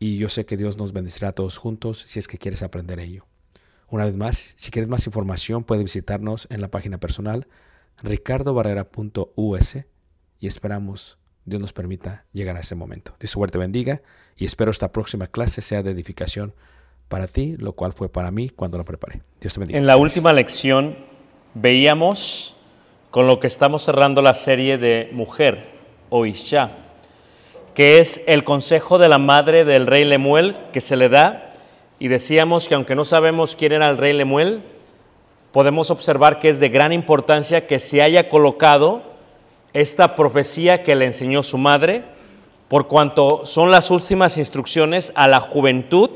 y yo sé que Dios nos bendecirá a todos juntos si es que quieres aprender ello. Una vez más, si quieres más información, puedes visitarnos en la página personal ricardobarrera.us y esperamos Dios nos permita llegar a ese momento. Dios suerte bendiga y espero esta próxima clase sea de edificación para ti, lo cual fue para mí cuando la preparé. Dios te bendiga. En la última lección veíamos con lo que estamos cerrando la serie de Mujer o Isha, que es el consejo de la madre del rey Lemuel que se le da y decíamos que aunque no sabemos quién era el rey Lemuel, podemos observar que es de gran importancia que se haya colocado esta profecía que le enseñó su madre, por cuanto son las últimas instrucciones a la juventud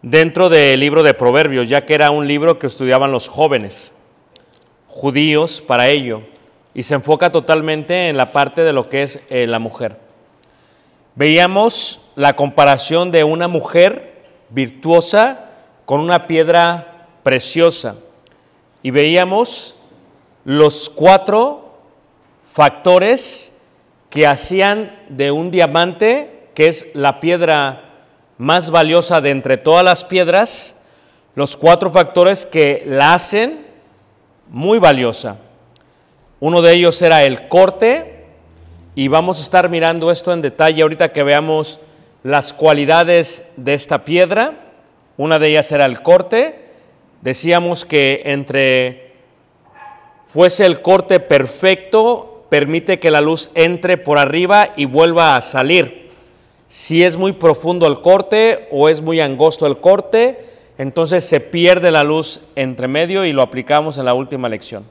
dentro del libro de Proverbios, ya que era un libro que estudiaban los jóvenes judíos para ello, y se enfoca totalmente en la parte de lo que es eh, la mujer. Veíamos la comparación de una mujer virtuosa con una piedra preciosa, y veíamos los cuatro factores que hacían de un diamante, que es la piedra más valiosa de entre todas las piedras, los cuatro factores que la hacen muy valiosa. Uno de ellos era el corte, y vamos a estar mirando esto en detalle ahorita que veamos las cualidades de esta piedra. Una de ellas era el corte. Decíamos que entre fuese el corte perfecto, permite que la luz entre por arriba y vuelva a salir. Si es muy profundo el corte o es muy angosto el corte, entonces se pierde la luz entre medio y lo aplicamos en la última lección.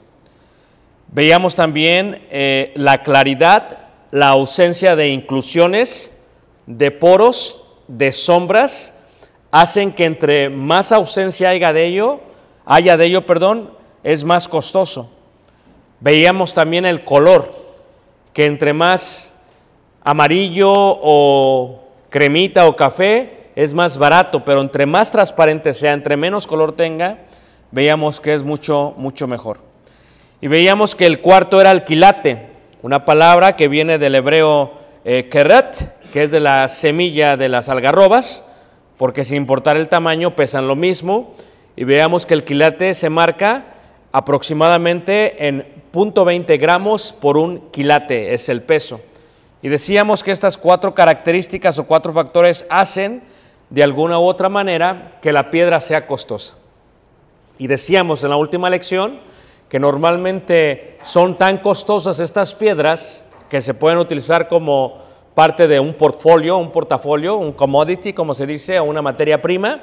Veíamos también eh, la claridad, la ausencia de inclusiones, de poros, de sombras, hacen que entre más ausencia haya de ello, haya de ello, perdón, es más costoso. Veíamos también el color, que entre más amarillo o cremita o café es más barato, pero entre más transparente sea, entre menos color tenga, veíamos que es mucho, mucho mejor. Y veíamos que el cuarto era alquilate, una palabra que viene del hebreo eh, keret, que es de la semilla de las algarrobas, porque sin importar el tamaño pesan lo mismo. Y veamos que el quilate se marca aproximadamente en 0.20 gramos por un quilate, es el peso. Y decíamos que estas cuatro características o cuatro factores hacen de alguna u otra manera que la piedra sea costosa. Y decíamos en la última lección que normalmente son tan costosas estas piedras que se pueden utilizar como parte de un portfolio, un portafolio, un commodity, como se dice, o una materia prima,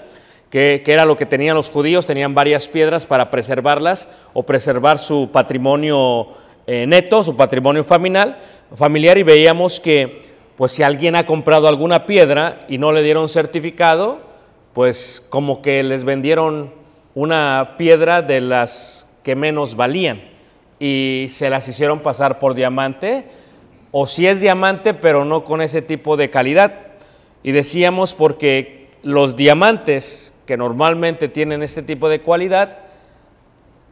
que, era lo que tenían los judíos, tenían varias piedras para preservarlas o preservar su patrimonio eh, neto, su patrimonio familiar, familiar, y veíamos que pues si alguien ha comprado alguna piedra y no le dieron certificado, pues como que les vendieron una piedra de las que menos valían y se las hicieron pasar por diamante, o si es diamante, pero no con ese tipo de calidad. Y decíamos porque los diamantes que normalmente tienen este tipo de cualidad,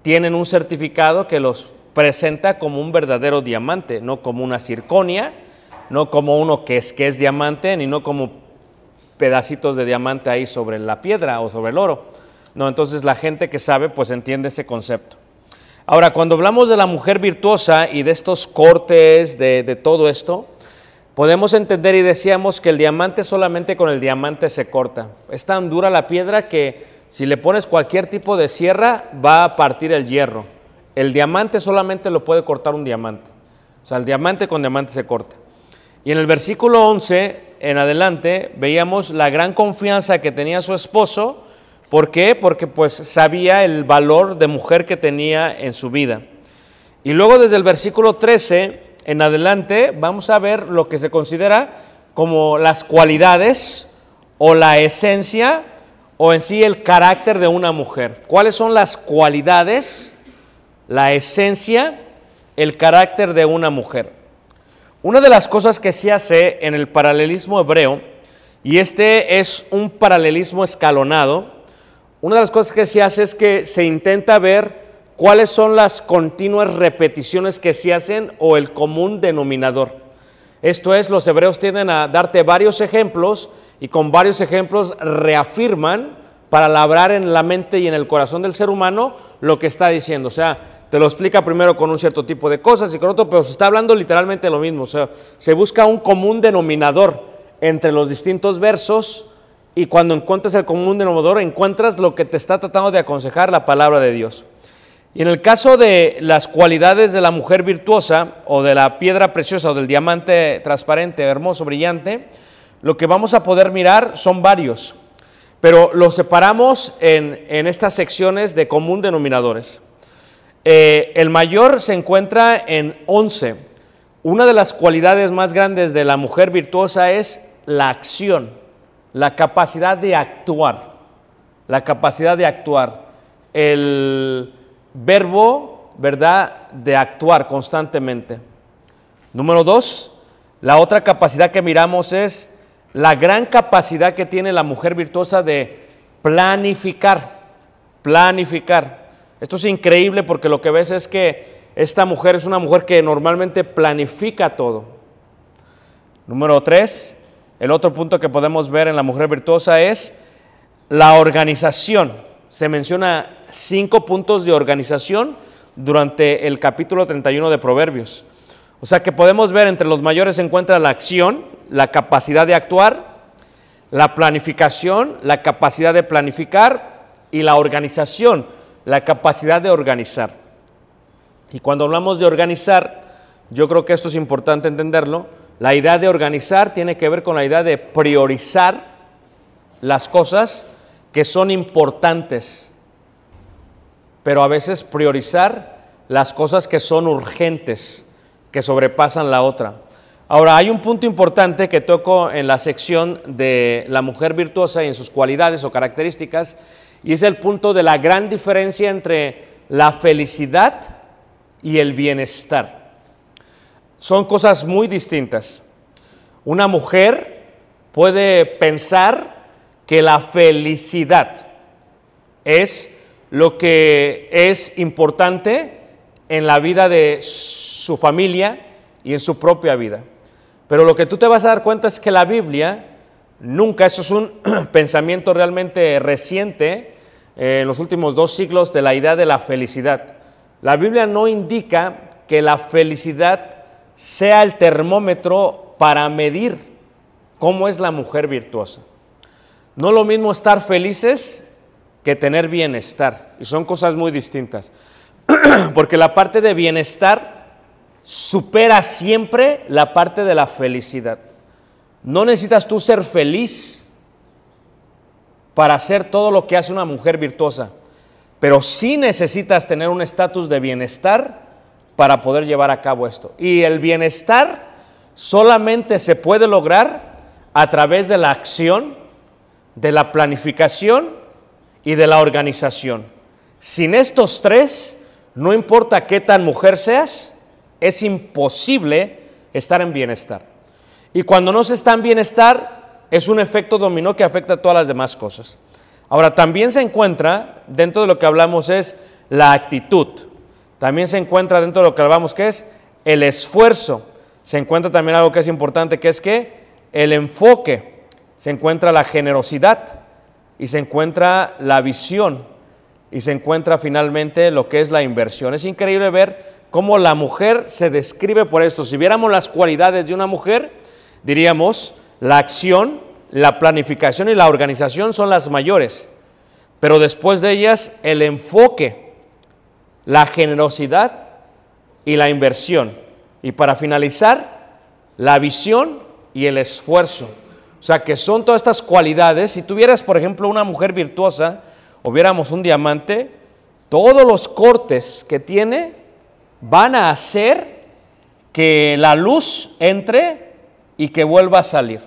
tienen un certificado que los presenta como un verdadero diamante, no como una circonia, no como uno que es, que es diamante, ni no como pedacitos de diamante ahí sobre la piedra o sobre el oro. No, entonces la gente que sabe pues entiende ese concepto. Ahora, cuando hablamos de la mujer virtuosa y de estos cortes, de, de todo esto, podemos entender y decíamos que el diamante solamente con el diamante se corta. Es tan dura la piedra que si le pones cualquier tipo de sierra va a partir el hierro. El diamante solamente lo puede cortar un diamante. O sea, el diamante con diamante se corta. Y en el versículo 11 en adelante veíamos la gran confianza que tenía su esposo. ¿Por qué? Porque pues sabía el valor de mujer que tenía en su vida. Y luego desde el versículo 13 en adelante vamos a ver lo que se considera como las cualidades o la esencia o en sí el carácter de una mujer. ¿Cuáles son las cualidades, la esencia, el carácter de una mujer? Una de las cosas que se hace en el paralelismo hebreo, y este es un paralelismo escalonado, una de las cosas que se hace es que se intenta ver cuáles son las continuas repeticiones que se hacen o el común denominador. Esto es, los hebreos tienden a darte varios ejemplos y con varios ejemplos reafirman para labrar en la mente y en el corazón del ser humano lo que está diciendo. O sea, te lo explica primero con un cierto tipo de cosas y con otro, pero se está hablando literalmente lo mismo. O sea, se busca un común denominador entre los distintos versos y cuando encuentras el común denominador encuentras lo que te está tratando de aconsejar la palabra de Dios. Y en el caso de las cualidades de la mujer virtuosa o de la piedra preciosa o del diamante transparente, hermoso, brillante, lo que vamos a poder mirar son varios, pero los separamos en, en estas secciones de común denominadores. Eh, el mayor se encuentra en 11. Una de las cualidades más grandes de la mujer virtuosa es la acción, la capacidad de actuar, la capacidad de actuar. El verbo, ¿verdad?, de actuar constantemente. Número dos, la otra capacidad que miramos es la gran capacidad que tiene la mujer virtuosa de planificar, planificar. Esto es increíble porque lo que ves es que esta mujer es una mujer que normalmente planifica todo. Número tres, el otro punto que podemos ver en la mujer virtuosa es la organización. Se menciona cinco puntos de organización durante el capítulo 31 de Proverbios. O sea que podemos ver entre los mayores se encuentra la acción, la capacidad de actuar, la planificación, la capacidad de planificar y la organización, la capacidad de organizar. Y cuando hablamos de organizar, yo creo que esto es importante entenderlo, la idea de organizar tiene que ver con la idea de priorizar las cosas que son importantes, pero a veces priorizar las cosas que son urgentes, que sobrepasan la otra. Ahora, hay un punto importante que toco en la sección de la mujer virtuosa y en sus cualidades o características, y es el punto de la gran diferencia entre la felicidad y el bienestar. Son cosas muy distintas. Una mujer puede pensar que la felicidad es lo que es importante en la vida de su familia y en su propia vida. Pero lo que tú te vas a dar cuenta es que la Biblia nunca, eso es un pensamiento realmente reciente, eh, en los últimos dos siglos, de la idea de la felicidad. La Biblia no indica que la felicidad sea el termómetro para medir cómo es la mujer virtuosa. No lo mismo estar felices que tener bienestar, y son cosas muy distintas. Porque la parte de bienestar supera siempre la parte de la felicidad. No necesitas tú ser feliz para hacer todo lo que hace una mujer virtuosa, pero sí necesitas tener un estatus de bienestar para poder llevar a cabo esto. Y el bienestar solamente se puede lograr a través de la acción, de la planificación y de la organización. Sin estos tres, no importa qué tan mujer seas, es imposible estar en bienestar. Y cuando no se está en bienestar, es un efecto dominó que afecta a todas las demás cosas. Ahora, también se encuentra, dentro de lo que hablamos, es la actitud. También se encuentra dentro de lo que hablamos, que es el esfuerzo. Se encuentra también algo que es importante, que es que el enfoque. Se encuentra la generosidad y se encuentra la visión y se encuentra finalmente lo que es la inversión. Es increíble ver cómo la mujer se describe por esto. Si viéramos las cualidades de una mujer, diríamos la acción, la planificación y la organización son las mayores, pero después de ellas el enfoque, la generosidad y la inversión. Y para finalizar, la visión y el esfuerzo. O sea, que son todas estas cualidades. Si tuvieras, por ejemplo, una mujer virtuosa, o viéramos un diamante, todos los cortes que tiene van a hacer que la luz entre y que vuelva a salir.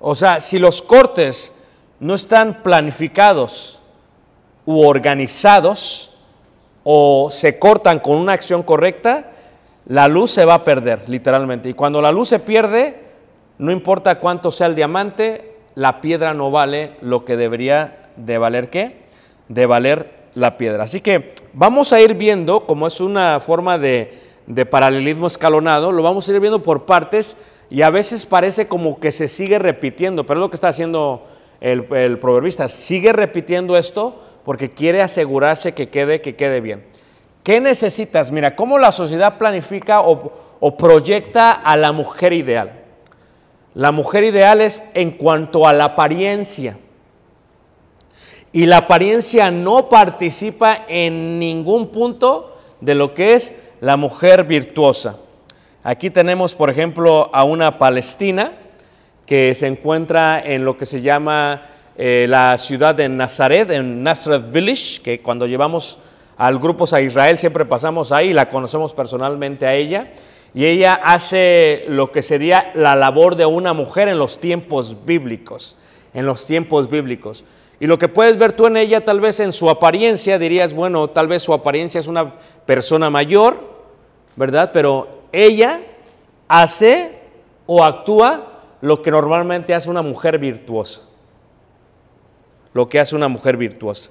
O sea, si los cortes no están planificados u organizados o se cortan con una acción correcta, la luz se va a perder, literalmente. Y cuando la luz se pierde, no importa cuánto sea el diamante, la piedra no vale lo que debería de valer qué? De valer la piedra. Así que vamos a ir viendo, como es una forma de, de paralelismo escalonado, lo vamos a ir viendo por partes y a veces parece como que se sigue repitiendo, pero es lo que está haciendo el, el proverbista, sigue repitiendo esto porque quiere asegurarse que quede, que quede bien. ¿Qué necesitas? Mira, cómo la sociedad planifica o, o proyecta a la mujer ideal. La mujer ideal es en cuanto a la apariencia. Y la apariencia no participa en ningún punto de lo que es la mujer virtuosa. Aquí tenemos, por ejemplo, a una palestina que se encuentra en lo que se llama eh, la ciudad de Nazaret, en Nazareth Village, que cuando llevamos al grupos a Israel siempre pasamos ahí, la conocemos personalmente a ella, y ella hace lo que sería la labor de una mujer en los tiempos bíblicos, en los tiempos bíblicos. Y lo que puedes ver tú en ella, tal vez en su apariencia, dirías, bueno, tal vez su apariencia es una persona mayor, ¿verdad? Pero ella hace o actúa lo que normalmente hace una mujer virtuosa. Lo que hace una mujer virtuosa.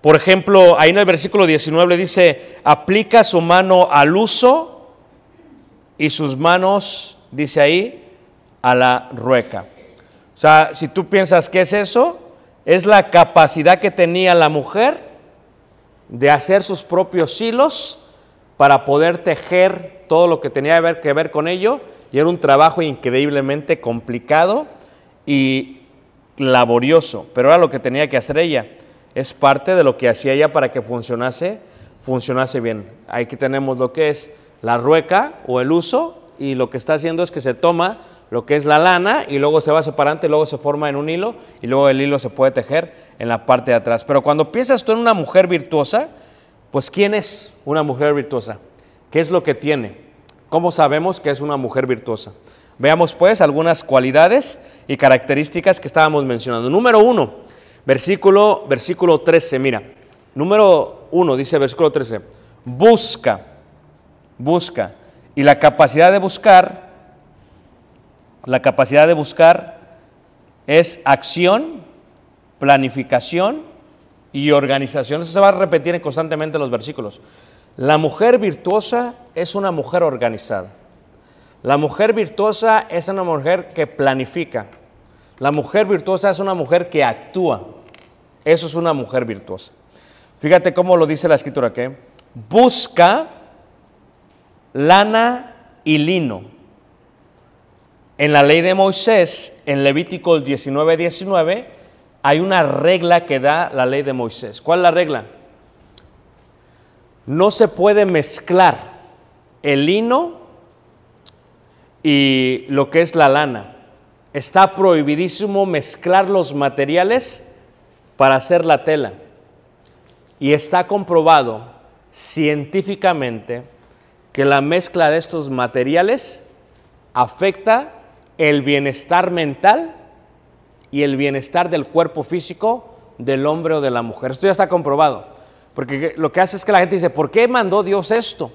Por ejemplo, ahí en el versículo 19 dice, aplica su mano al uso y sus manos, dice ahí, a la rueca. O sea, si tú piensas que es eso, es la capacidad que tenía la mujer de hacer sus propios hilos para poder tejer todo lo que tenía que ver, que ver con ello. Y era un trabajo increíblemente complicado y laborioso, pero era lo que tenía que hacer ella. Es parte de lo que hacía ella para que funcionase, funcionase bien. Aquí tenemos lo que es la rueca o el uso y lo que está haciendo es que se toma lo que es la lana y luego se va separando y luego se forma en un hilo y luego el hilo se puede tejer en la parte de atrás. Pero cuando piensas tú en una mujer virtuosa, pues ¿quién es una mujer virtuosa? ¿Qué es lo que tiene? ¿Cómo sabemos que es una mujer virtuosa? Veamos pues algunas cualidades y características que estábamos mencionando. Número uno, versículo, versículo 13, mira. Número uno, dice versículo 13, busca, busca. Y la capacidad de buscar, la capacidad de buscar es acción, planificación y organización. Eso se va a repetir constantemente en los versículos. La mujer virtuosa es una mujer organizada. La mujer virtuosa es una mujer que planifica. La mujer virtuosa es una mujer que actúa. Eso es una mujer virtuosa. Fíjate cómo lo dice la escritura que busca lana y lino. En la ley de Moisés, en Levíticos 19, 19, hay una regla que da la ley de Moisés. ¿Cuál es la regla? No se puede mezclar el lino y lo que es la lana. Está prohibidísimo mezclar los materiales para hacer la tela. Y está comprobado científicamente que la mezcla de estos materiales afecta el bienestar mental y el bienestar del cuerpo físico del hombre o de la mujer. Esto ya está comprobado. Porque lo que hace es que la gente dice, ¿por qué mandó Dios esto?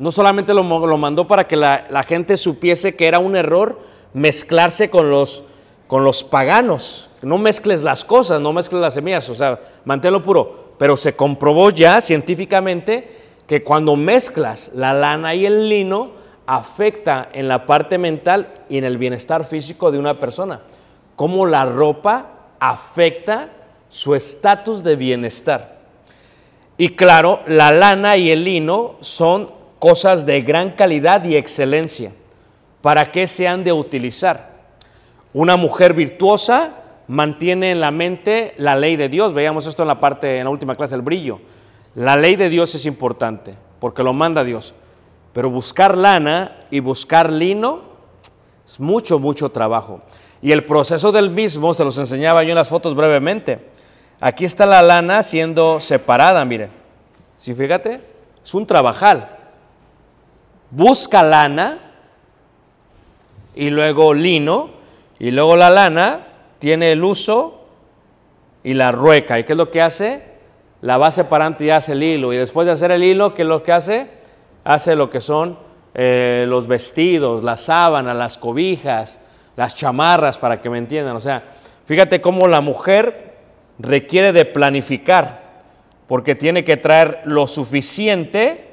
No solamente lo, mandó para que la, la, gente supiese que era un error mezclarse con los, con los paganos. No mezcles las cosas, no mezcles las semillas, o sea, manténlo puro. Pero se comprobó ya científicamente que cuando mezclas la lana y el lino, afecta en la parte mental y en el bienestar físico de una persona. Cómo la ropa afecta su estatus de bienestar. Y claro, la lana y el lino son cosas de gran calidad y excelencia. ¿Para qué se han de utilizar? Una mujer virtuosa mantiene en la mente la ley de Dios. Veíamos esto en la parte, en la última clase, el brillo. La ley de Dios es importante porque lo manda Dios. Pero buscar lana y buscar lino es mucho, mucho trabajo. Y el proceso del mismo se los enseñaba yo en las fotos brevemente. Aquí está la lana siendo separada, miren. Si fíjate, es un trabajal. Busca lana y luego lino y luego la lana tiene el uso y la rueca. ¿Y qué es lo que hace? La va separando y hace el hilo. Y después de hacer el hilo, ¿qué es lo que hace? Hace lo que son eh, los vestidos, las sábanas, las cobijas, las chamarras, para que me entiendan. O sea, fíjate cómo la mujer requiere de planificar, porque tiene que traer lo suficiente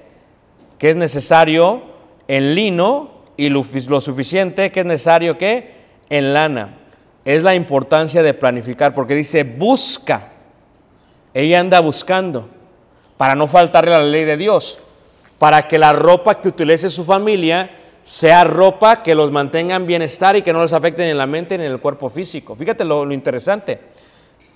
que es necesario en lino y lo, suficiente que es necesario que en lana. Es la importancia de planificar, porque dice busca. Ella anda buscando para no faltarle a la ley de Dios, para que la ropa que utilice su familia sea ropa que los mantenga en bienestar y que no les afecte ni en la mente ni en el cuerpo físico. Fíjate lo, lo interesante.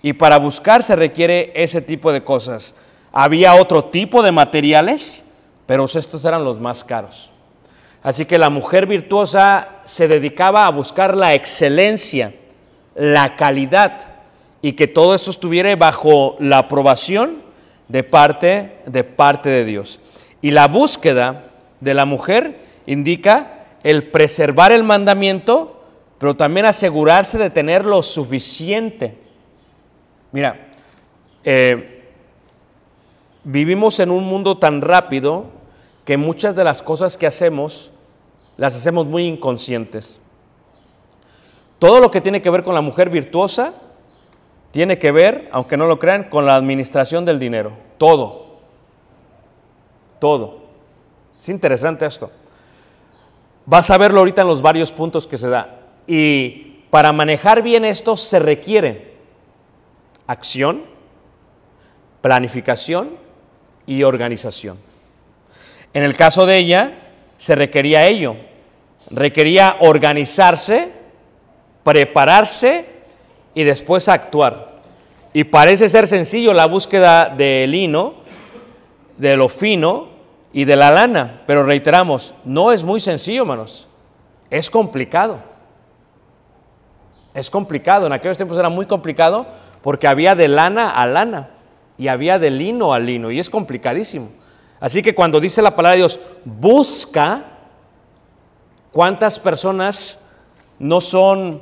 Y para buscar se requiere ese tipo de cosas. Había otro tipo de materiales, pero estos eran los más caros. Así que la mujer virtuosa se dedicaba a buscar la excelencia, la calidad y que todo esto estuviera bajo la aprobación de parte de parte de Dios. Y la búsqueda de la mujer indica el preservar el mandamiento, pero también asegurarse de tener lo suficiente. Mira, eh, vivimos en un mundo tan rápido que muchas de las cosas que hacemos las hacemos muy inconscientes. Todo lo que tiene que ver con la mujer virtuosa tiene que ver, aunque no lo crean, con la administración del dinero. Todo. Todo. Es interesante esto. Vas a verlo ahorita en los varios puntos que se da. Y para manejar bien esto se requiere acción, planificación y organización. En el caso de ella, se requería ello. Requería organizarse, prepararse y después actuar. Y parece ser sencillo la búsqueda del lino, de lo fino y de la lana, pero reiteramos, no es muy sencillo, hermanos. Es complicado. Es complicado. En aquellos tiempos era muy complicado porque había de lana a lana y había de lino a lino y es complicadísimo. Así que cuando dice la palabra de Dios, busca, ¿cuántas personas no son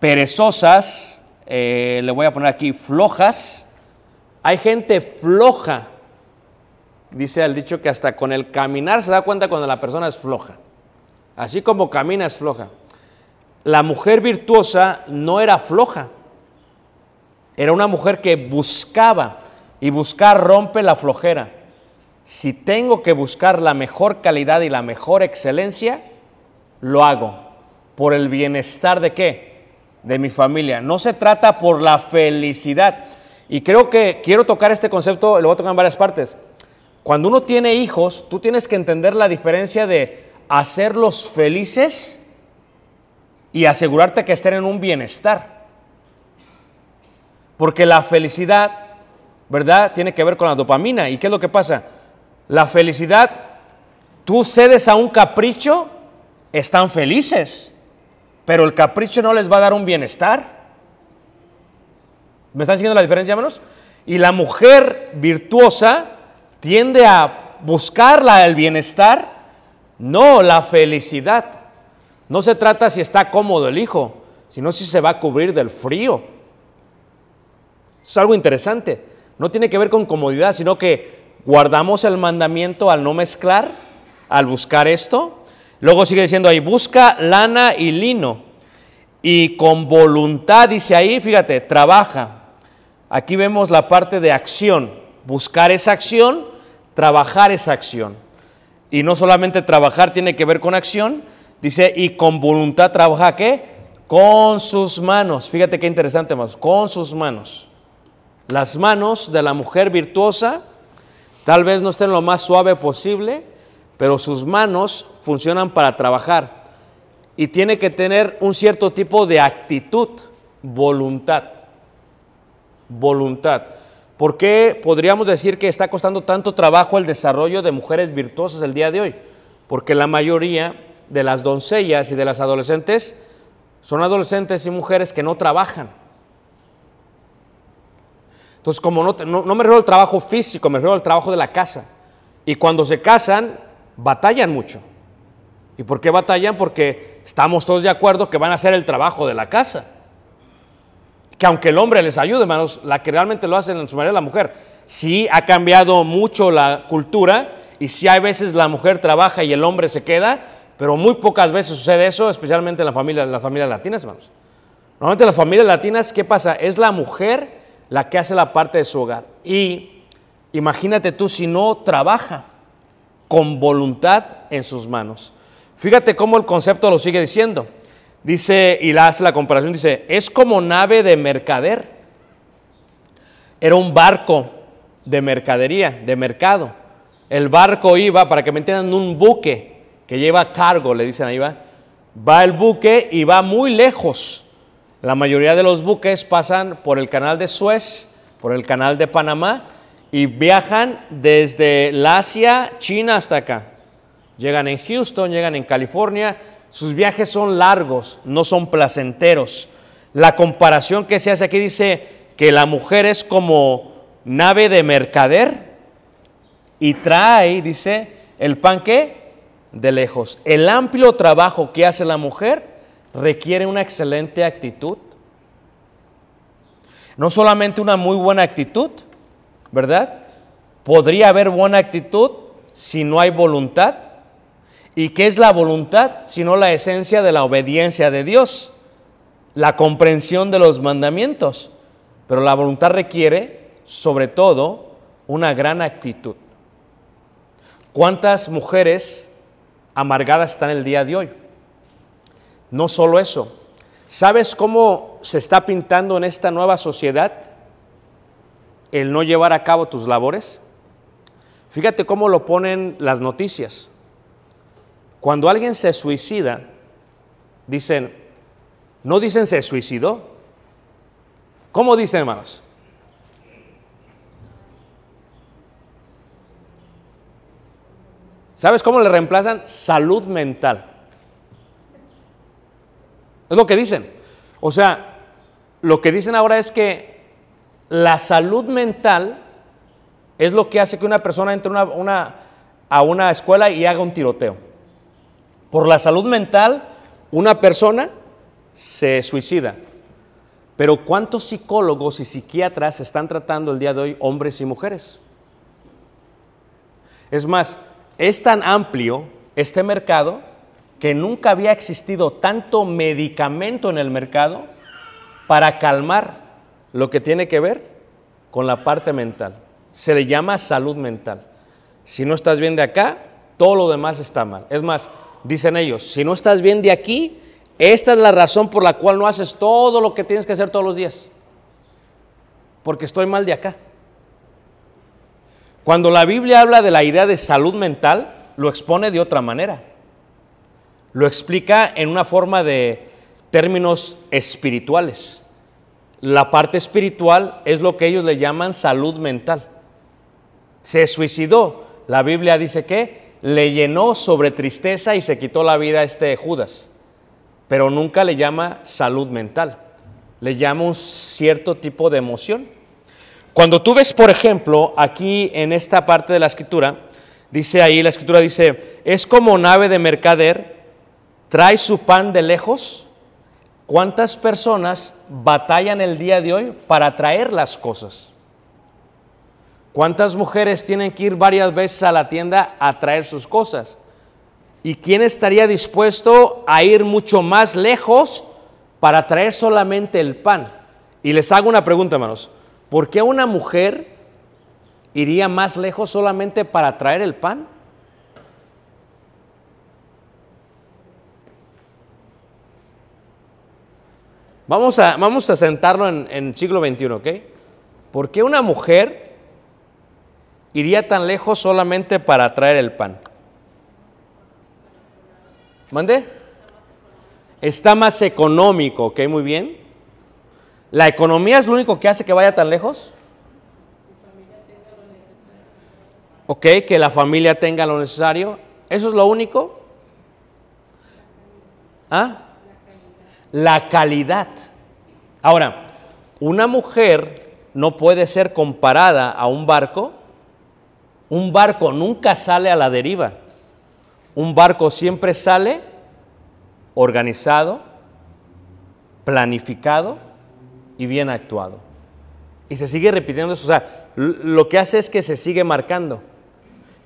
perezosas? Eh, le voy a poner aquí flojas. Hay gente floja. Dice el dicho que hasta con el caminar se da cuenta cuando la persona es floja. Así como camina es floja. La mujer virtuosa no era floja. Era una mujer que buscaba y buscar rompe la flojera. Si tengo que buscar la mejor calidad y la mejor excelencia, lo hago. ¿Por el bienestar de qué? De mi familia. No se trata por la felicidad. Y creo que quiero tocar este concepto, lo voy a tocar en varias partes. Cuando uno tiene hijos, tú tienes que entender la diferencia de hacerlos felices y asegurarte que estén en un bienestar. Porque la felicidad, ¿verdad? Tiene que ver con la dopamina. ¿Y qué es lo que pasa? La felicidad, tú cedes a un capricho, están felices, pero el capricho no les va a dar un bienestar. ¿Me están siguiendo la diferencia, hermanos? Y la mujer virtuosa tiende a buscar el bienestar, no la felicidad. No se trata si está cómodo el hijo, sino si se va a cubrir del frío. Es algo interesante. No tiene que ver con comodidad, sino que guardamos el mandamiento al no mezclar, al buscar esto. Luego sigue diciendo ahí, busca lana y lino. Y con voluntad, dice ahí, fíjate, trabaja. Aquí vemos la parte de acción. Buscar esa acción, trabajar esa acción. Y no solamente trabajar tiene que ver con acción, dice, y con voluntad trabaja qué? Con sus manos. Fíjate qué interesante, más, con sus manos. Las manos de la mujer virtuosa tal vez no estén lo más suave posible, pero sus manos funcionan para trabajar. Y tiene que tener un cierto tipo de actitud, voluntad. Voluntad. ¿Por qué podríamos decir que está costando tanto trabajo el desarrollo de mujeres virtuosas el día de hoy? Porque la mayoría de las doncellas y de las adolescentes son adolescentes y mujeres que no trabajan. Entonces, como no, no, me refiero al trabajo físico, me refiero al trabajo de la casa. Y cuando se casan, batallan mucho. ¿Y por qué batallan? Porque estamos todos de acuerdo que van a hacer el trabajo de la casa. Que aunque el hombre les ayude, hermanos, la que realmente lo hacen en su mayoría la mujer. Sí ha cambiado mucho la cultura y sí hay veces la mujer trabaja y el hombre se queda, pero muy pocas veces sucede eso, especialmente en la familia, las familias latinas, hermanos. Normalmente en las familias latinas, ¿qué pasa? Es la mujer la que hace la parte de su hogar. Y imagínate tú si no trabaja con voluntad en sus manos. Fíjate cómo el concepto lo sigue diciendo. Dice, y la hace la comparación, dice, es como nave de mercader. Era un barco de mercadería, de mercado. El barco iba, para que me entiendan, un buque que lleva cargo, le dicen ahí va. Va el buque y va muy lejos. La mayoría de los buques pasan por el canal de Suez, por el canal de Panamá y viajan desde Asia, China hasta acá. Llegan en Houston, llegan en California. Sus viajes son largos, no son placenteros. La comparación que se hace aquí dice que la mujer es como nave de mercader y trae, dice, el pan que de lejos. El amplio trabajo que hace la mujer requiere una excelente actitud. No solamente una muy buena actitud, ¿verdad? Podría haber buena actitud si no hay voluntad. ¿Y qué es la voluntad? Sino la esencia de la obediencia de Dios, la comprensión de los mandamientos. Pero la voluntad requiere, sobre todo, una gran actitud. ¿Cuántas mujeres amargadas están el día de hoy? No solo eso, ¿sabes cómo se está pintando en esta nueva sociedad el no llevar a cabo tus labores? Fíjate cómo lo ponen las noticias. Cuando alguien se suicida, dicen, no dicen se suicidó, ¿Cómo dicen, hermanos? ¿Sabes cómo le reemplazan? Salud mental. Es lo que dicen. O sea, lo que dicen ahora es que la salud mental es lo que hace que una persona entre una- a una escuela y haga un tiroteo. Por la salud mental, una persona se suicida. Pero ¿cuántos psicólogos y psiquiatras están tratando el día de hoy hombres y mujeres? Es más, es tan amplio este mercado que nunca había existido tanto medicamento en el mercado para calmar lo que tiene que ver con la parte mental. Se le llama salud mental. Si no estás bien de acá, todo lo demás está mal. Es más, dicen ellos, si no estás bien de aquí, esta es la razón por la cual no haces todo lo que tienes que hacer todos los días. Porque estoy mal de acá. Cuando la Biblia habla de la idea de salud mental, lo expone de otra manera. Lo explica en una forma de términos espirituales. La parte espiritual es lo que ellos le llaman salud mental. Se suicidó. La Biblia dice que le llenó sobre tristeza y se quitó la vida a este Judas. Pero nunca le llama salud mental. Le llama un cierto tipo de emoción. Cuando tú ves, por ejemplo, aquí en esta parte de la escritura, dice ahí, la escritura dice, es como nave de mercader, trae su pan de lejos. ¿Cuántas personas batallan el día de hoy para traer las cosas? ¿Cuántas mujeres tienen que ir varias veces a la tienda a traer sus cosas? ¿Y quién estaría dispuesto a ir mucho más lejos para traer solamente el pan? Y les hago una pregunta, hermanos. ¿Por qué una mujer iría más lejos solamente para traer el pan? Vamos a, vamos a sentarlo en, en siglo XXI, ¿ok? ¿Por qué una mujer iría tan lejos solamente para traer el pan? ¿Mande? Está más económico, ¿ok? Muy bien. ¿La economía es lo único que hace que vaya tan lejos? Ok, que la familia tenga lo necesario. ¿Eso es lo único? ¿Ah? La calidad. Ahora, una mujer no puede ser comparada a un barco. Un barco nunca sale a la deriva. Un barco siempre sale organizado, planificado y bien actuado. Y se sigue repitiendo eso. O sea, lo que hace es que se sigue marcando.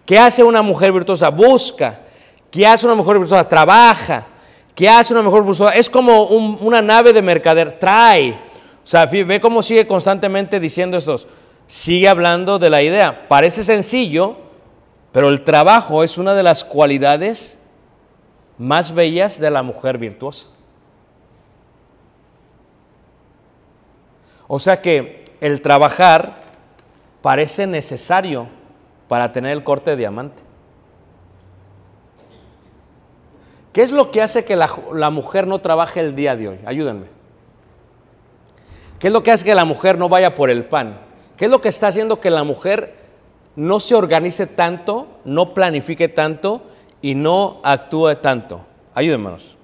¿Qué hace una mujer virtuosa? Busca. ¿Qué hace una mujer virtuosa? Trabaja. ¿Qué hace una mujer virtuosa? Es como un- una nave de mercader. Trae. O sea, ve cómo sigue constantemente diciendo estos. Sigue hablando de la idea. Parece sencillo, pero el trabajo es una de las cualidades más bellas de la mujer virtuosa. O sea que el trabajar parece necesario para tener el corte de diamante. ¿Qué es lo que hace que la, mujer no trabaje el día de hoy? Ayúdenme. ¿Qué es lo que hace que la mujer no vaya por el pan? ¿Qué es lo que está haciendo que la mujer no se organice tanto, no planifique tanto y no actúe tanto? Ayúdenmenos.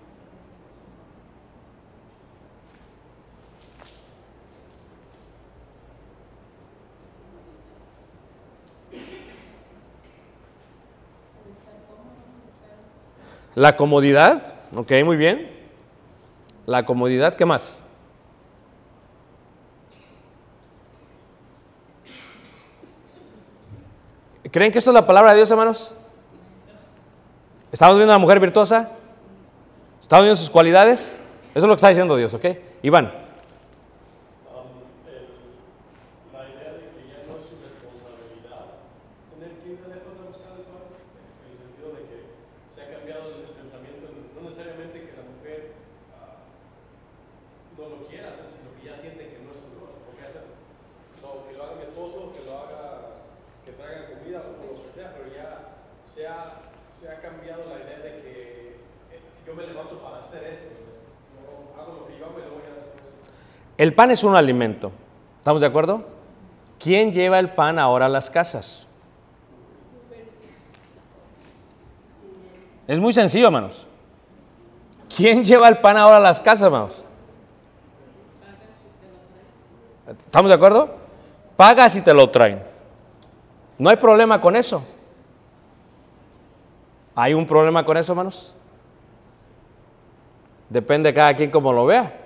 La comodidad, ok, muy bien. La comodidad, ¿qué más? ¿Creen que esto es la palabra de Dios, hermanos? ¿Estamos viendo a la mujer virtuosa? ¿Estamos viendo sus cualidades? Eso es lo que está diciendo Dios, ¿ok? Iván. la idea de que ya no es su responsabilidad tener que ir de lejos a buscar el pan, en el sentido de que se ha cambiado el, el pensamiento, no necesariamente que la mujer ah, no lo quiera hacer, sino que ya siente que no es su rol, porque hace, no, que lo haga mi esposo, que lo haga, que traiga comida o lo que sea, pero ya se ha, se ha cambiado la idea de que eh, yo me levanto para hacer esto, yo hago lo que yo hago y luego ya después. El pan es un alimento. ¿Estamos de acuerdo? ¿Quién lleva el pan ahora a las casas? Es muy sencillo, hermanos. ¿Quién lleva el pan ahora a las casas, hermanos? ¿Estamos de acuerdo? Pagas y te lo traen. No hay problema con eso. ¿Hay un problema con eso, hermanos? Depende de cada quien como lo vea.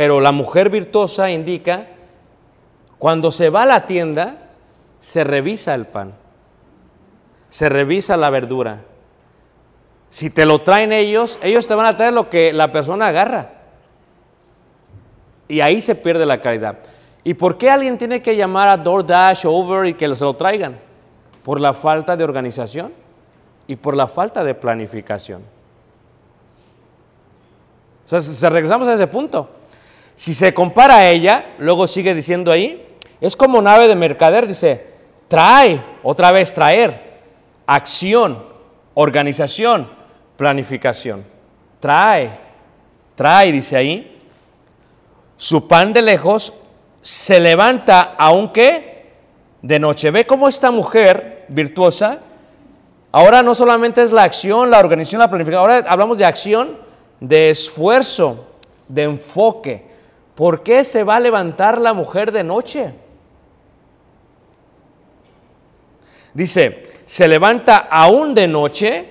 Pero la mujer virtuosa indica, cuando se va a la tienda, se revisa el pan, se revisa la verdura. Si te lo traen ellos, ellos te van a traer lo que la persona agarra. Y ahí se pierde la calidad. ¿Y por qué alguien tiene que llamar a DoorDash, Over y que se lo traigan? Por la falta de organización y por la falta de planificación. O sea, si regresamos a ese punto. Si se compara a ella, luego sigue diciendo ahí, es como nave de mercader, dice, trae, otra vez traer, acción, organización, planificación. Trae, trae, dice ahí, su pan de lejos se levanta aunque de noche. Ve cómo esta mujer virtuosa, ahora no solamente es la acción, la organización, la planificación, ahora hablamos de acción, de esfuerzo, de enfoque. ¿Por qué se va a levantar la mujer de noche? Dice, se levanta aún de noche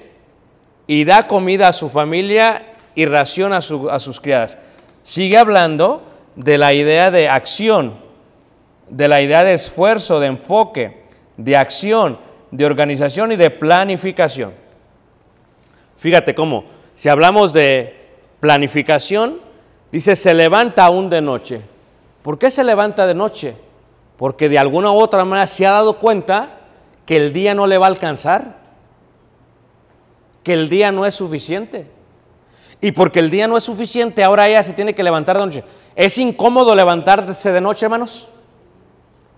y da comida a su familia y ración a, a sus criadas. Sigue hablando de la idea de acción, de la idea de esfuerzo, de enfoque, de acción, de organización y de planificación. Fíjate cómo, si hablamos de planificación, dice, se levanta aún de noche. ¿Por qué se levanta de noche? Porque de alguna u otra manera se ha dado cuenta que el día no le va a alcanzar, que el día no es suficiente. Y porque el día no es suficiente, ahora ella se tiene que levantar de noche. ¿Es incómodo levantarse de noche, hermanos?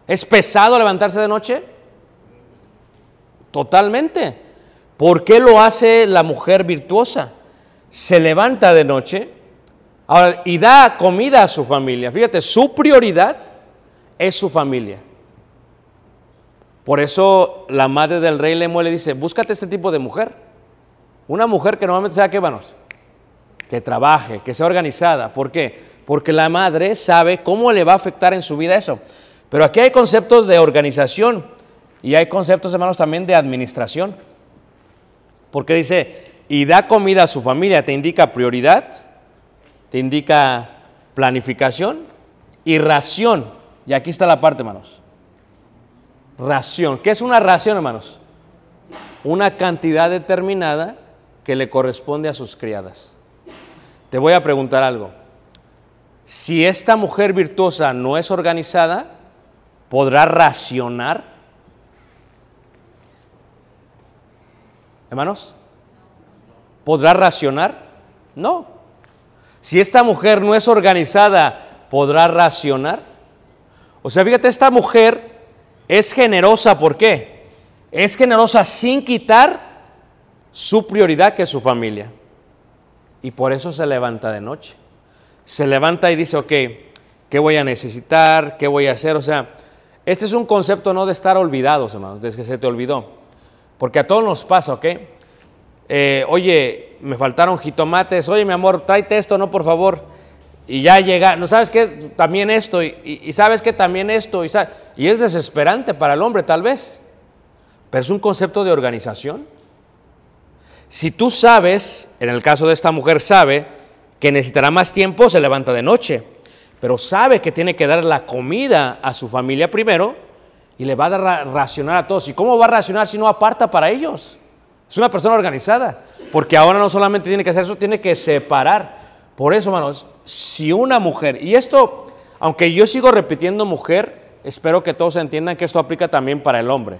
¿Es pesado levantarse de noche? Totalmente. ¿Por qué lo hace la mujer virtuosa? Se levanta de noche ahora, y da comida a su familia. Fíjate, su prioridad es su familia. Por eso la madre del rey Lemuel le dice, búscate este tipo de mujer. Una mujer que normalmente sea, ¿qué, hermanos? Que trabaje, que sea organizada. ¿Por qué? Porque la madre sabe cómo le va a afectar en su vida eso. Pero aquí hay conceptos de organización y hay conceptos, hermanos, también de administración. Porque dice, y da comida a su familia, te indica prioridad, te indica planificación y ración. Y aquí está la parte, hermanos. Ración. ¿Qué es una ración, hermanos? Una cantidad determinada que le corresponde a sus criadas. Te voy a preguntar algo. Si esta mujer virtuosa no es organizada, ¿podrá racionar? Hermanos, ¿podrá racionar? No. Si esta mujer no es organizada, ¿podrá racionar? O sea, fíjate, esta mujer es generosa, ¿por qué? Es generosa sin quitar su prioridad que es su familia. Y por eso se levanta de noche. Se levanta y dice, ok, ¿qué voy a necesitar? ¿Qué voy a hacer? O sea, este es un concepto no de estar olvidados, hermanos, desde que se te olvidó. Porque a todos nos pasa, ¿ok? Eh, oye, me faltaron jitomates, oye, mi amor, tráete esto, no, por favor. Y ya llega, ¿no sabes qué? También esto, y, sabes que también esto, y, es desesperante para el hombre, tal vez. Pero es un concepto de organización. Si tú sabes, en el caso de esta mujer sabe que necesitará más tiempo, se levanta de noche, pero sabe que tiene que dar la comida a su familia primero y le va a racionar a todos. ¿Y cómo va a racionar si no aparta para ellos? Es una persona organizada, porque ahora no solamente tiene que hacer eso, tiene que separar. Por eso, hermanos, si una mujer, y esto, aunque yo sigo repitiendo mujer, espero que todos entiendan que esto aplica también para el hombre,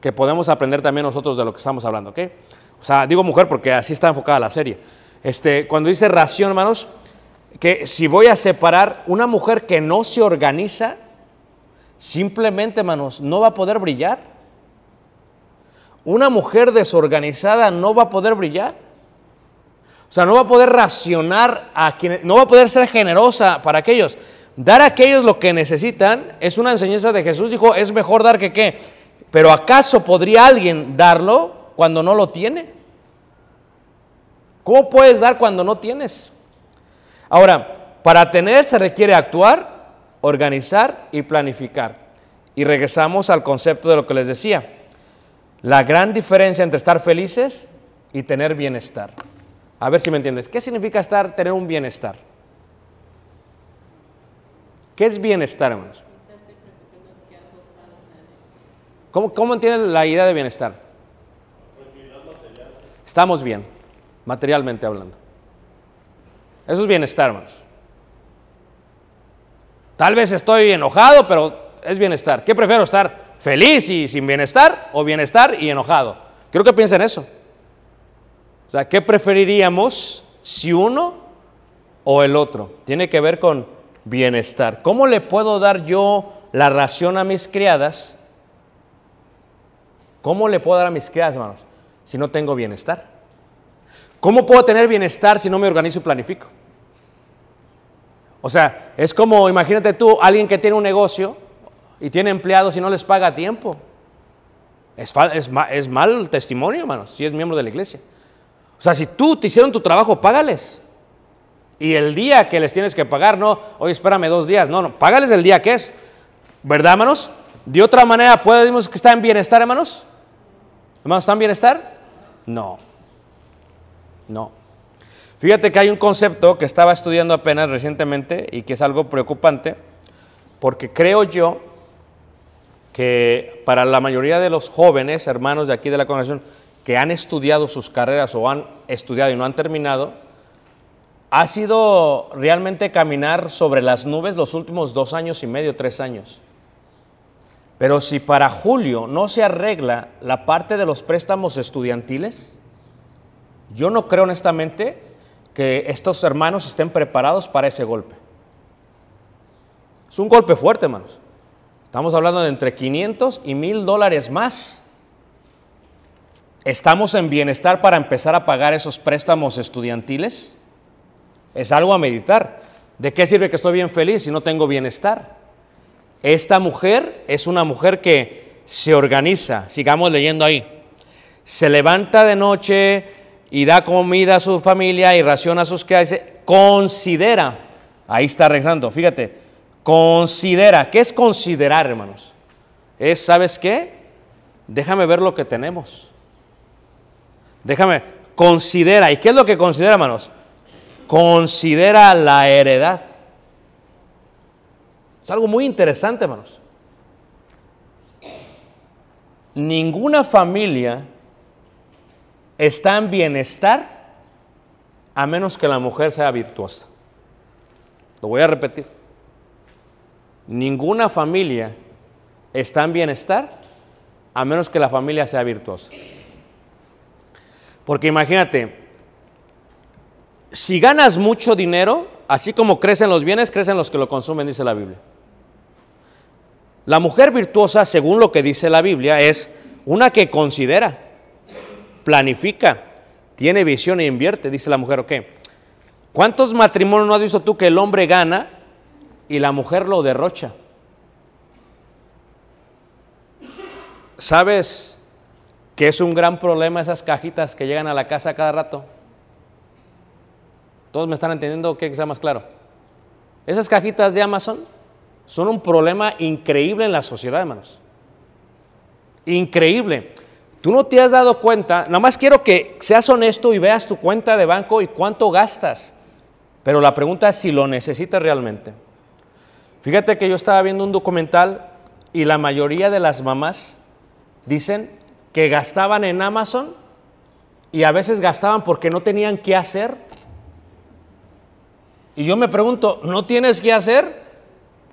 que podemos aprender también nosotros de lo que estamos hablando, ¿ok? O sea, digo mujer porque así está enfocada la serie. Este, cuando dice ración, hermanos, que si voy a separar una mujer que no se organiza, simplemente, hermanos, no va a poder brillar. Una mujer desorganizada no va a poder brillar. O sea, no va a poder racionar a quienes, no va a poder ser generosa para aquellos. Dar a aquellos lo que necesitan es una enseñanza de Jesús. Dijo, es mejor dar que qué. Pero ¿acaso podría alguien darlo cuando no lo tiene? ¿Cómo puedes dar cuando no tienes? Ahora, para tener se requiere actuar, organizar y planificar. Y regresamos al concepto de lo que les decía. La gran diferencia entre estar felices y tener bienestar. A ver si me entiendes. ¿Qué significa estar, tener un bienestar? ¿Qué es bienestar, hermanos? ¿Cómo, cómo entienden la idea de bienestar? Estamos bien, materialmente hablando. Eso es bienestar, hermanos. Tal vez estoy enojado, pero es bienestar. ¿Qué prefiero estar feliz y sin bienestar o bienestar y enojado? Creo que piensen eso. O sea, ¿qué preferiríamos si uno o el otro? Tiene que ver con bienestar. ¿Cómo le puedo dar yo la ración a mis criadas? ¿Cómo le puedo dar a mis criadas, hermanos, si no tengo bienestar? ¿Cómo puedo tener bienestar si no me organizo y planifico? O sea, es como, imagínate tú, alguien que tiene un negocio y tiene empleados y no les paga a tiempo. Es, es es mal testimonio, hermanos, si es miembro de la iglesia. O sea, si tú te hicieron tu trabajo, págales. Y el día que les tienes que pagar, no, oye, espérame dos días, no, no, págales el día que es. ¿Verdad, hermanos? De otra manera, ¿podemos que está en bienestar, hermanos? ¿Hermanos, está en bienestar? No. No. Fíjate que hay un concepto que estaba estudiando apenas recientemente y que es algo preocupante, porque creo yo para la mayoría de los jóvenes, hermanos de aquí de la congregación, que han estudiado sus carreras o han estudiado y no han terminado, ha sido realmente caminar sobre las nubes los últimos dos años y medio, tres años. Pero si para julio no se arregla la parte de los préstamos estudiantiles, yo no creo honestamente que estos hermanos estén preparados para ese golpe. Es un golpe fuerte, hermanos. Estamos hablando de entre 500 y 1000 dólares más. ¿Estamos en bienestar para empezar a pagar esos préstamos estudiantiles? Es algo a meditar. ¿De qué sirve que estoy bien feliz si no tengo bienestar? Esta mujer es una mujer que se organiza, sigamos leyendo ahí. Se levanta de noche y da comida a su familia y raciona a sus criados. Considera, ahí está regresando, fíjate, considera. ¿Qué es considerar, hermanos? Es, ¿sabes qué? Déjame ver lo que tenemos. Déjame, considera. ¿Y qué es lo que considera, hermanos? Considera la heredad. Es algo muy interesante, hermanos. Ninguna familia está en bienestar a menos que la mujer sea virtuosa. Lo voy a repetir. Ninguna familia está en bienestar a menos que la familia sea virtuosa. Porque imagínate, si ganas mucho dinero, así como crecen los bienes, crecen los que lo consumen, dice la Biblia. La mujer virtuosa, según lo que dice la Biblia, es una que considera, planifica, tiene visión e invierte, dice la mujer, ¿ok? ¿Cuántos matrimonios no has visto tú que el hombre gana y la mujer lo derrocha? ¿Sabes que es un gran problema esas cajitas que llegan a la casa cada rato? ¿Todos me están entendiendo? ¿Qué sea más claro? Esas cajitas de Amazon son un problema increíble en la sociedad, hermanos. Increíble. Tú no te has dado cuenta, nada más quiero que seas honesto y veas tu cuenta de banco y cuánto gastas. Pero la pregunta es si lo necesitas realmente. Fíjate que yo estaba viendo un documental y la mayoría de las mamás dicen que gastaban en Amazon y a veces gastaban porque no tenían qué hacer. Y yo me pregunto, ¿no tienes qué hacer?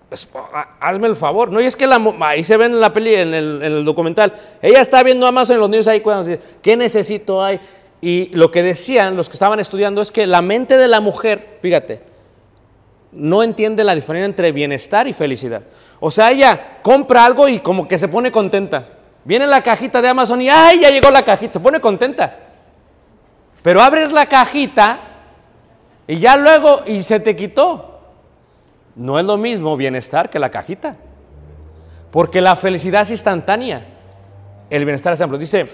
Pues, ha- hazme el favor. No, y es que la, ahí se ve en la peli, en el, en el documental. Ella está viendo Amazon y los niños ahí cuidando. ¿Qué necesito hay? Y lo que decían los que estaban estudiando es que la mente de la mujer, fíjate, no entiende la diferencia entre bienestar y felicidad. O sea, ella compra algo y como que se pone contenta. Viene la cajita de Amazon y ¡ay, ya llegó la cajita! Se pone contenta. Pero abres la cajita y ya luego, y se te quitó. No es lo mismo bienestar que la cajita. Porque la felicidad es instantánea. El bienestar es amplio. Dice,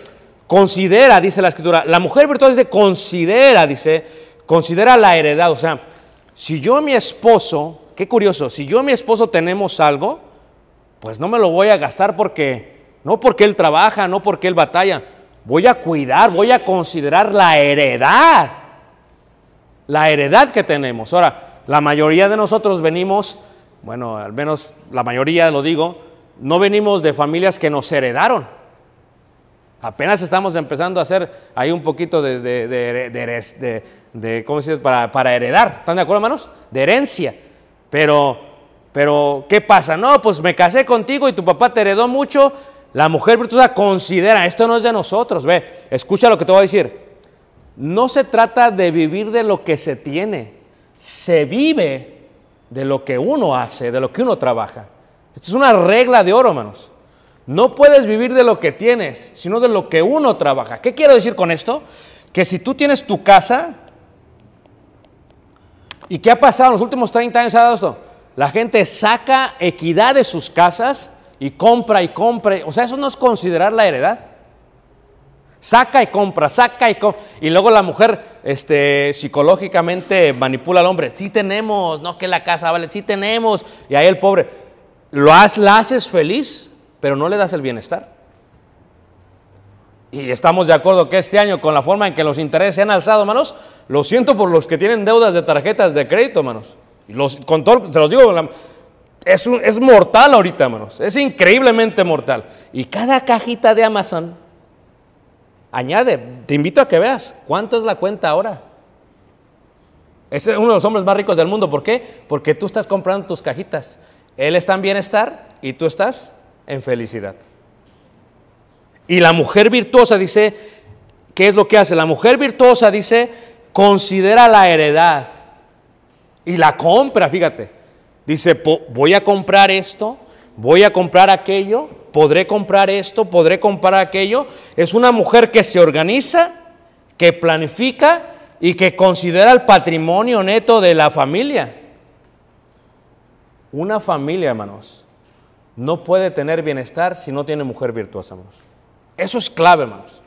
considera, dice la escritura, la mujer virtuosa dice, considera, dice, considera la heredad. O sea, si yo y mi esposo, qué curioso, si yo y mi esposo tenemos algo, pues no me lo voy a gastar porque, no porque él trabaja, no porque él batalla. Voy a cuidar, voy a considerar la heredad. La heredad que tenemos. Ahora, la mayoría de nosotros venimos, bueno, al menos la mayoría lo digo, no venimos de familias que nos heredaron. Apenas estamos empezando a hacer ahí un poquito de, ¿cómo se dice? Para heredar. ¿Están de acuerdo, hermanos? De herencia. Pero, pero, ¿qué pasa? No, pues me casé contigo y tu papá te heredó mucho. La mujer virtuosa considera, esto no es de nosotros. Ve, escucha lo que te voy a decir. No se trata de vivir de lo que se tiene, se vive de lo que uno hace, de lo que uno trabaja. Esto es una regla de oro, hermanos. No puedes vivir de lo que tienes, sino de lo que uno trabaja. ¿Qué quiero decir con esto? Que si tú tienes tu casa, ¿y qué ha pasado en los últimos 30 años? ¿Se ha esto? La gente saca equidad de sus casas y compra y compra. O sea, eso no es considerar la heredad. Saca y compra, saca y compra. Y luego la mujer este, psicológicamente manipula al hombre. Sí tenemos, no que la casa vale, sí tenemos. Y ahí el pobre, lo has, la haces feliz, pero no le das el bienestar. Y estamos de acuerdo que este año, con la forma en que los intereses se han alzado, hermanos, lo siento por los que tienen deudas de tarjetas de crédito, hermanos. Los, con todo, se los digo, es, es mortal ahorita, hermanos. Es increíblemente mortal. Y cada cajita de Amazon añade, te invito a que veas cuánto es la cuenta ahora. Es uno de los hombres más ricos del mundo. ¿Por qué? Porque tú estás comprando tus cajitas. Él está en bienestar y tú estás en felicidad. Y la mujer virtuosa dice, ¿qué es lo que hace? La mujer virtuosa dice, considera la heredad y la compra, fíjate. Dice, "Po- voy a comprar esto, voy a comprar aquello, podré comprar esto, podré comprar aquello. Es una mujer que se organiza, que planifica y que considera el patrimonio neto de la familia. Una familia, hermanos, no puede tener bienestar si no tiene mujer virtuosa, hermanos. Eso es clave, hermanos.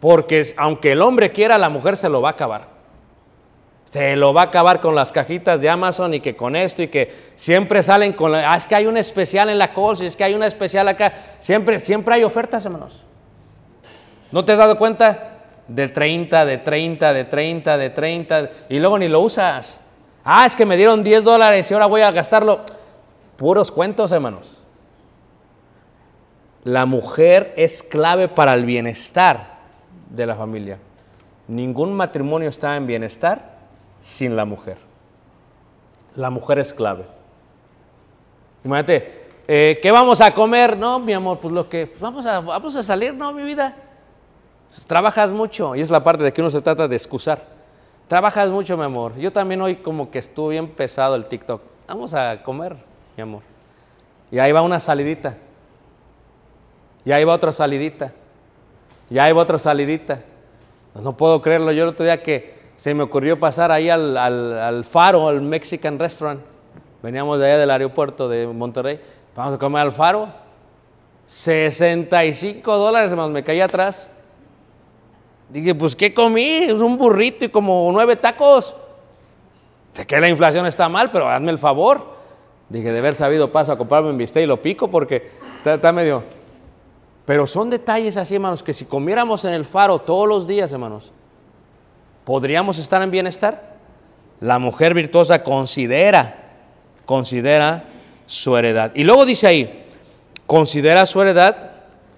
Porque aunque el hombre quiera, la mujer se lo va a acabar. Se lo va a acabar con las cajitas de Amazon y que con esto y que siempre salen con la, ah, es que hay un especial en la Coles, es que hay una especial acá. Siempre, siempre hay ofertas, hermanos. ¿No te has dado cuenta? De 30, de 30, de 30, de 30, y luego ni lo usas. Ah, es que me dieron 10 dólares y ahora voy a gastarlo. Puros cuentos, hermanos. La mujer es clave para el bienestar de la familia. Ningún matrimonio está en bienestar sin la mujer. La mujer es clave. Imagínate, eh, ¿qué vamos a comer? No, mi amor, pues lo que vamos a, vamos a salir, no, mi vida. Pues, trabajas mucho y es la parte de que uno se trata de excusar. Trabajas mucho, mi amor. Yo también hoy como que estuve bien pesado el TikTok. Vamos a comer, mi amor. Y ahí va una salidita. Y ahí va otra salidita. Y ahí va otra salidita. No puedo creerlo. Yo el otro día que se me ocurrió pasar ahí al, al- Faro, al Mexican Restaurant. Veníamos de allá del aeropuerto de Monterrey. Vamos a comer al Faro. 65 dólares, hermanos, me caí atrás. Dije, pues, ¿qué comí? Un burrito y como nueve tacos. Sé que la inflación está mal, pero hazme el favor. Dije, de haber sabido paso a comprarme un bistec y lo pico porque está, está medio... Pero son detalles así, hermanos, que si comiéramos en el faro todos los días, hermanos, ¿podríamos estar en bienestar? La mujer virtuosa considera, considera su heredad. Y luego dice ahí, considera su heredad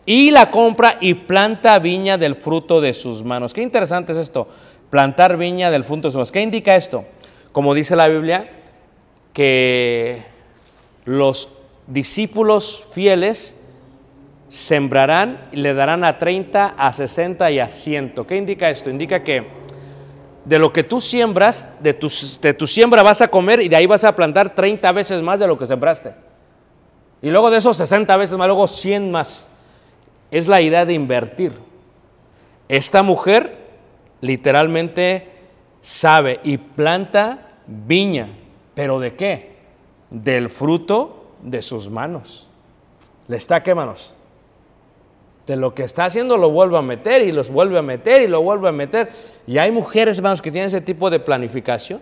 y la compra y planta viña del fruto de sus manos. Qué interesante es esto, plantar viña del fruto de sus manos. ¿Qué indica esto? Como dice la Biblia, que los discípulos fieles sembrarán y le darán a 30, a 60 y a 100. ¿Qué indica esto? Indica que de lo que tú siembras, de tu, de tu siembra vas a comer y de ahí vas a plantar 30 veces más de lo que sembraste. Y luego de esos 60 veces más, luego 100 más. Es la idea de invertir. Esta mujer literalmente sabe y planta viña. ¿Pero de qué? Del fruto de sus manos. ¿Le está qué manos? De lo que está haciendo lo vuelve a meter y los vuelve a meter y lo vuelve a meter. Y hay mujeres, hermanos, que tienen ese tipo de planificación.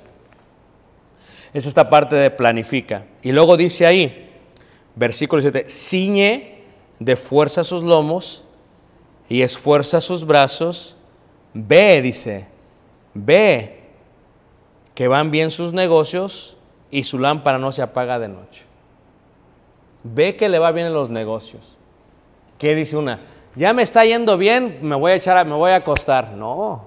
Es esta parte de planifica. Y luego dice ahí, versículo 7, ciñe de fuerza sus lomos y esfuerza sus brazos. Ve, dice, ve que van bien sus negocios y su lámpara no se apaga de noche. Ve que le va bien en los negocios. ¿Qué dice una? Ya me está yendo bien, me voy a echar, a- me voy a acostar. No.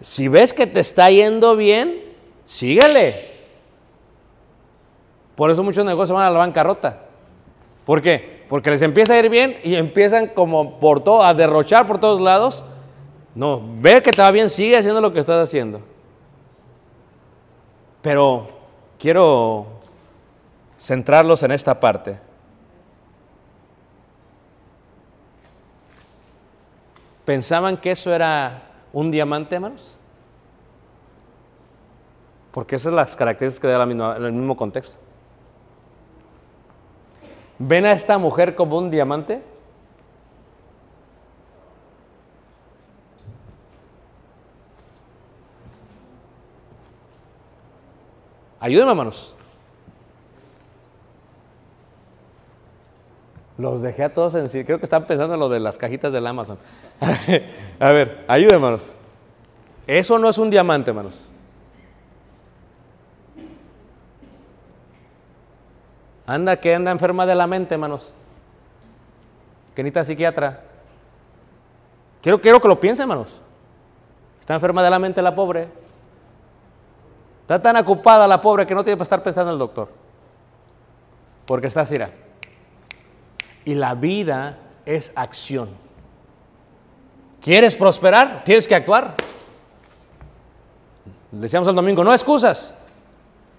Si ves que te está yendo bien, síguele. Por eso muchos negocios van a la bancarrota. ¿Por qué? Porque les empieza a ir bien y empiezan como por todo, a derrochar por todos lados. No, ve que te va bien, sigue haciendo lo que estás haciendo. Pero quiero centrarlos en esta parte. ¿Pensaban que eso era un diamante, hermanos? Porque esas son las características que da el mismo contexto. ¿Ven a esta mujer como un diamante? Ayúdenme, hermanos. Los dejé a todos en sí. Creo que están pensando en lo de las cajitas del Amazon. a ver, ayúdenme, hermanos. Eso no es un diamante, hermanos. Anda, que anda enferma de la mente, hermanos. Que necesita psiquiatra. Quiero, quiero que lo piensen, hermanos. Está enferma de la mente la pobre. Está tan ocupada la pobre que no tiene para estar pensando en el doctor. Porque está así. Y la vida es acción. ¿Quieres prosperar? Tienes que actuar. Decíamos el domingo, no excusas.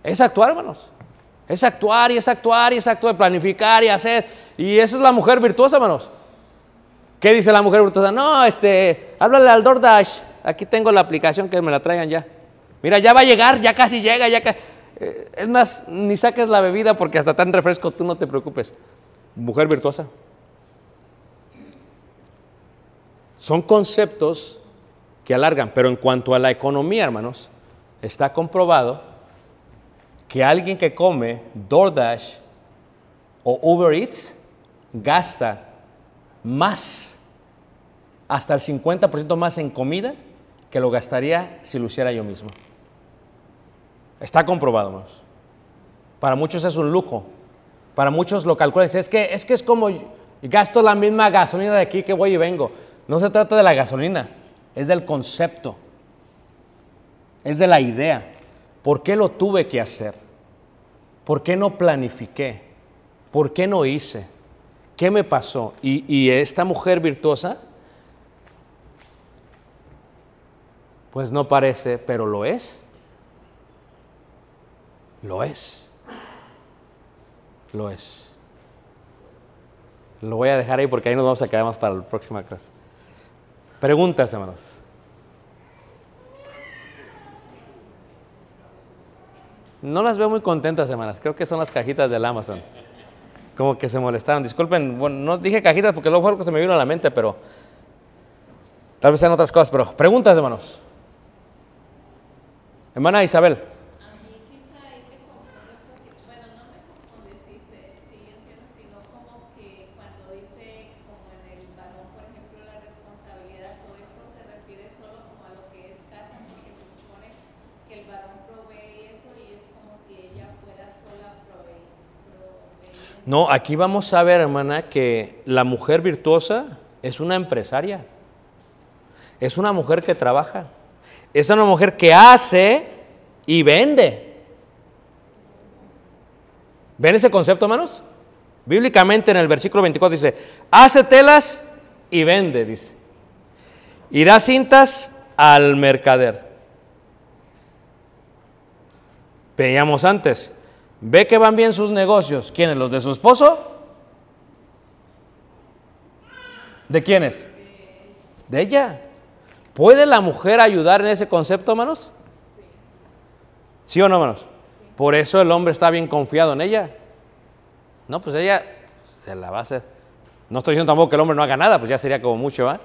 Es actuar, hermanos. Es actuar y es actuar y es actuar, planificar y hacer. Y esa es la mujer virtuosa, hermanos. ¿Qué dice la mujer virtuosa? No, este, háblale al DoorDash. Aquí tengo la aplicación que me la traigan ya. Mira, ya va a llegar, ya casi llega, ya ca- eh, Es más, ni saques la bebida porque hasta tan refresco tú no te preocupes. Mujer virtuosa. Son conceptos que alargan, pero en cuanto a la economía, hermanos, está comprobado que alguien que come DoorDash o Uber Eats gasta más, hasta el 50% más en comida que lo gastaría si lo hiciera yo mismo. Está comprobado, hermanos. Para muchos es un lujo. Para muchos lo calculan. Es que, es que es como gasto la misma gasolina de aquí que voy y vengo. No se trata de la gasolina, es del concepto. Es de la idea. ¿Por qué lo tuve que hacer? ¿Por qué no planifiqué? ¿Por qué no hice? ¿Qué me pasó? Y esta mujer virtuosa, pues no parece, pero lo es. Lo es. Lo es. Lo voy a dejar ahí porque ahí nos vamos a quedar más para la próxima clase. Preguntas, hermanos. No las veo muy contentas, hermanas. Creo que son las cajitas del Amazon. Como que se molestaron. Disculpen, bueno, no dije cajitas porque luego fue lo que se me vino a la mente, pero tal vez sean otras cosas. Pero preguntas, hermanos. Hermana Isabel. A mí quizá ahí me confunde porque, bueno, no me confunde, sí, se- sí entiendo, sino como que cuando dice, como en el varón, por ejemplo, la responsabilidad, o esto se refiere solo como a lo que es casa, porque se supone que el varón provee eso y es como si ella fuera sola prove- proveyendo. No, aquí vamos a ver, hermana, que la mujer virtuosa es una empresaria. Es una mujer que trabaja. Es una mujer que hace y vende. ¿Ven ese concepto, hermanos? Bíblicamente en el versículo 24 dice, hace telas y vende, dice. Y da cintas al mercader. Veíamos antes, ve que van bien sus negocios. ¿Quiénes? ¿Los de su esposo? ¿De quiénes? De ella. ¿Puede la mujer ayudar en ese concepto, hermanos? ¿Sí o no, hermanos? Por eso el hombre está bien confiado en ella. No, pues ella se la va a hacer. No estoy diciendo tampoco que el hombre no haga nada, pues ya sería como mucho, ¿va eso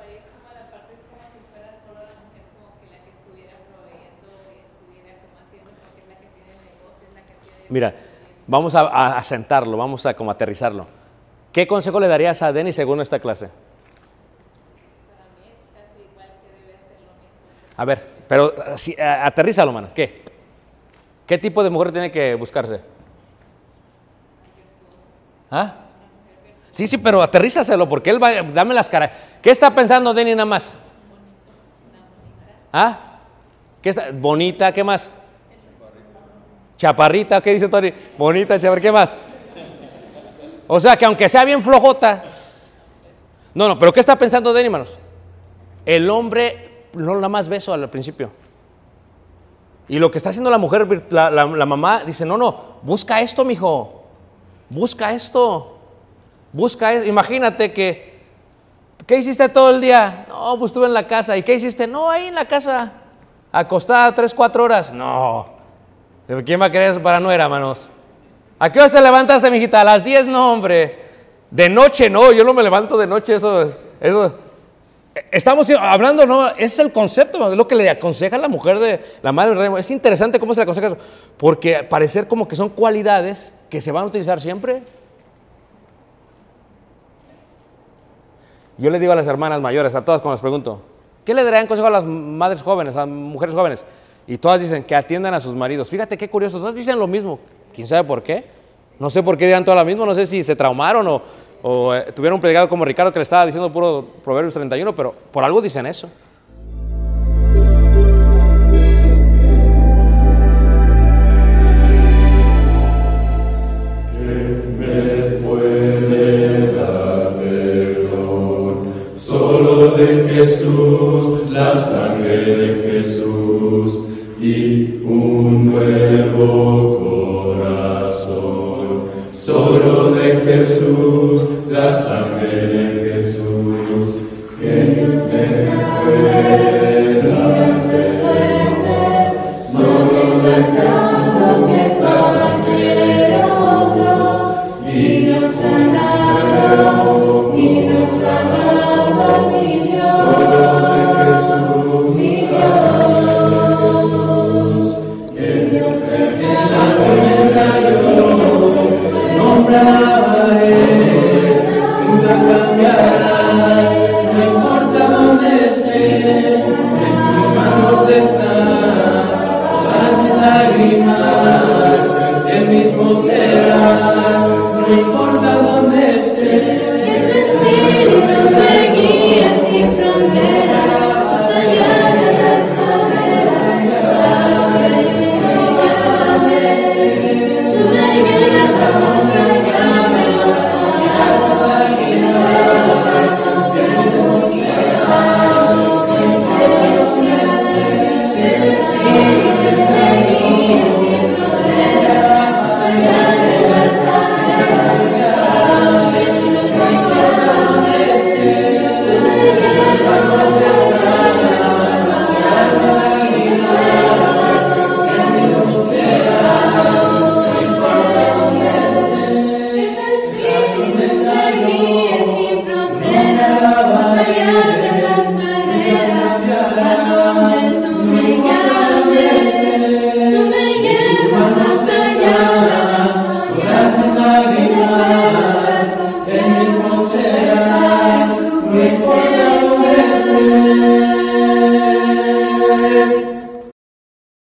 ahí es como la parte, es como si fuera solo la mujer como que la que estuviera proveyendo y estuviera como haciendo porque es la que tiene el negocio, es la que tiene... Mira, vamos a, sentarlo, vamos a como aterrizarlo. ¿Qué consejo le darías a Denny según esta clase? A ver, pero así, a- aterrízalo, mano. ¿Qué? ¿Qué tipo de mujer tiene que buscarse? ¿Ah? Sí, sí, pero aterrízaselo porque él va, dame las caras. ¿Qué está pensando Denny nada más? ¿Ah? ¿Qué está? Bonita, ¿qué más? Chaparrita, ¿qué dice Tony? Bonita, chaparrita, ¿qué más? O sea, que aunque sea bien flojota. No, no, pero ¿qué está pensando Denny, hermanos? El hombre no nada más beso al principio. Y lo que está haciendo la mujer, la, la- la mamá, dice, no, no, busca esto, mijo. Busca esto. Busca esto. Imagínate que, ¿qué hiciste todo el día? No, pues estuve en la casa. ¿Y qué hiciste? No, ahí en la casa. Acostada tres, cuatro horas. No. ¿Pero ¿Quién va a querer eso para no era, hermanos? ¿A qué hora te levantaste, mijita? A las 10, no, hombre. De noche, no, yo no me levanto de noche, eso, eso. Estamos hablando, no, es el concepto, es lo que le aconseja la mujer de la madre del rey. Es interesante cómo se le aconseja eso, porque parecer como que son cualidades que se van a utilizar siempre. Yo le digo a las hermanas mayores, a todas cuando les pregunto, ¿qué le darían consejo a las madres jóvenes, a las mujeres jóvenes? Y todas dicen que atiendan a sus maridos. Fíjate qué curioso, todas dicen lo mismo. ¿Quién sabe por qué? No sé por qué dirán todas lo mismo, no sé si se traumaron o, eh, tuvieron un predicado como Ricardo que le estaba diciendo puro Proverbios 31, pero por algo dicen eso. Jesús, la sangre nuevo corazón. Solo de Jesús, la sangre